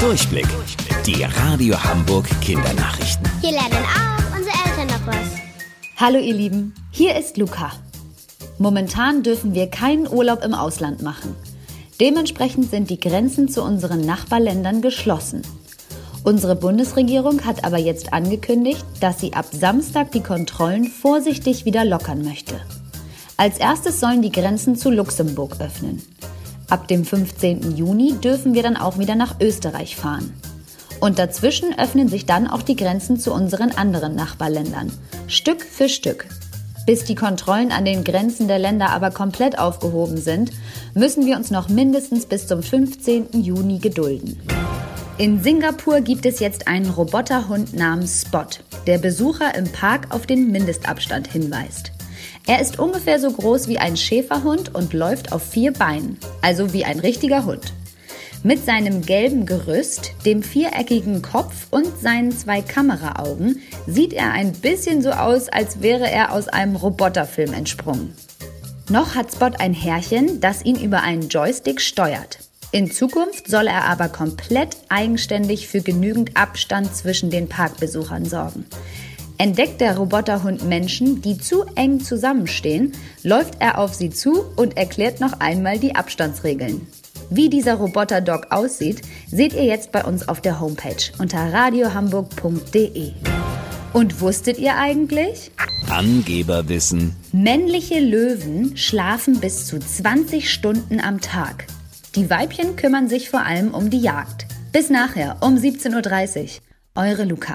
Durchblick. Die Radio Hamburg Kindernachrichten. Hier lernen auch unsere Eltern noch was. Hallo ihr Lieben, hier ist Luca. Momentan dürfen wir keinen Urlaub im Ausland machen. Dementsprechend sind die Grenzen zu unseren Nachbarländern geschlossen. Unsere Bundesregierung hat aber jetzt angekündigt, dass sie ab Samstag die Kontrollen vorsichtig wieder lockern möchte. Als erstes sollen die Grenzen zu Luxemburg öffnen. Ab dem 15. Juni dürfen wir dann auch wieder nach Österreich fahren. Und dazwischen öffnen sich dann auch die Grenzen zu unseren anderen Nachbarländern. Stück für Stück. Bis die Kontrollen an den Grenzen der Länder aber komplett aufgehoben sind, müssen wir uns noch mindestens bis zum 15. Juni gedulden. In Singapur gibt es jetzt einen Roboterhund namens Spot, der Besucher im Park auf den Mindestabstand hinweist. Er ist ungefähr so groß wie ein Schäferhund und läuft auf vier Beinen, also wie ein richtiger Hund. Mit seinem gelben Gerüst, dem viereckigen Kopf und seinen zwei Kameraaugen sieht er ein bisschen so aus, als wäre er aus einem Roboterfilm entsprungen. Noch hat Spot ein Härchen, das ihn über einen Joystick steuert. In Zukunft soll er aber komplett eigenständig für genügend Abstand zwischen den Parkbesuchern sorgen. Entdeckt der Roboterhund Menschen, die zu eng zusammenstehen, läuft er auf sie zu und erklärt noch einmal die Abstandsregeln. Wie dieser Roboterdog aussieht, seht ihr jetzt bei uns auf der Homepage unter radiohamburg.de. Und wusstet ihr eigentlich? Angeberwissen. Männliche Löwen schlafen bis zu 20 Stunden am Tag. Die Weibchen kümmern sich vor allem um die Jagd. Bis nachher um 17.30 Uhr. Eure Luca.